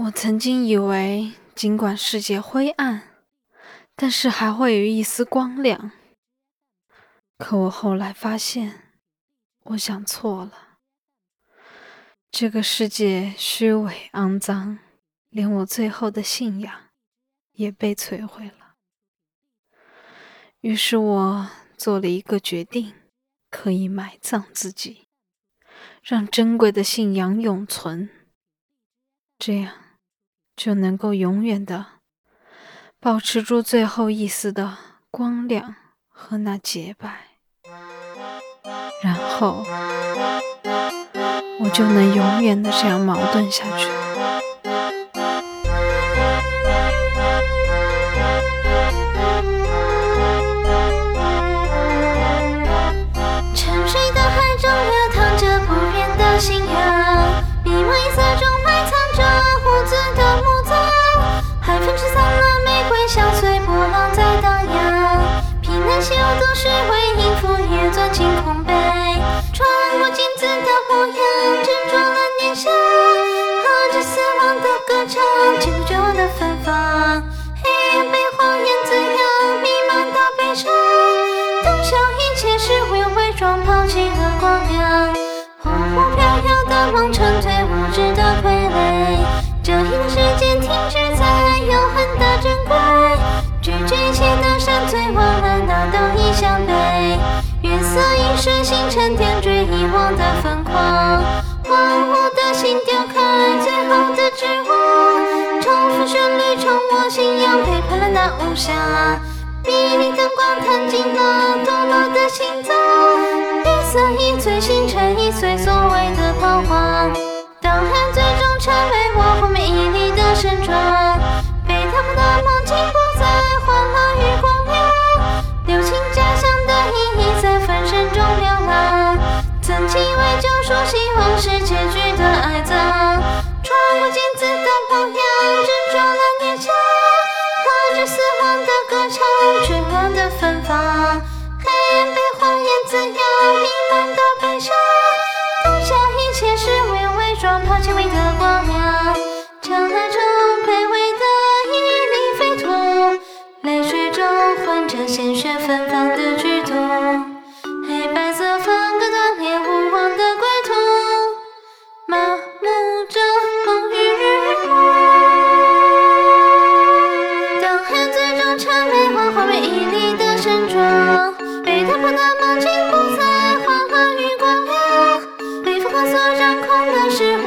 我曾经以为，尽管世界灰暗，但是还会有一丝光亮。可我后来发现，我想错了。这个世界虚伪肮脏，连我最后的信仰也被摧毁了。于是我做了一个决定，可以埋葬自己，让珍贵的信仰永存。这样。就能够永远的保持住最后一丝的光亮和那洁白，然后我就能永远的这样矛盾下去。成长，无知的傀儡。这一时间停止在永恒的珍贵，拒绝前的山最，忘了那灯已相对。月色映射星辰，点缀遗忘的疯狂。荒芜的心丢开最后的指望，重复旋律，冲我信仰，陪伴了那无暇。迷离灯光，弹尽了堕落的心脏。月色一醉，星辰一碎，送。盛装，被他们的梦境不再欢乐与光亮，留情家乡的意义在分身中流浪。曾经为救赎希望是结局的哀葬，穿过镜子的旁边，执着了念想，和着死亡的歌唱，绝望的芬芳，黑暗被谎言滋养，迷漫的悲伤，放下一切是微伪装破轻微的光亮，将来。却芬芳的剧毒。黑白色分割断裂无望的归途，麻木着风雨日暮。当恨最终成为万花为一粒的形状，被打破的梦境不再缓缓与光亮，被风化所掌控的是。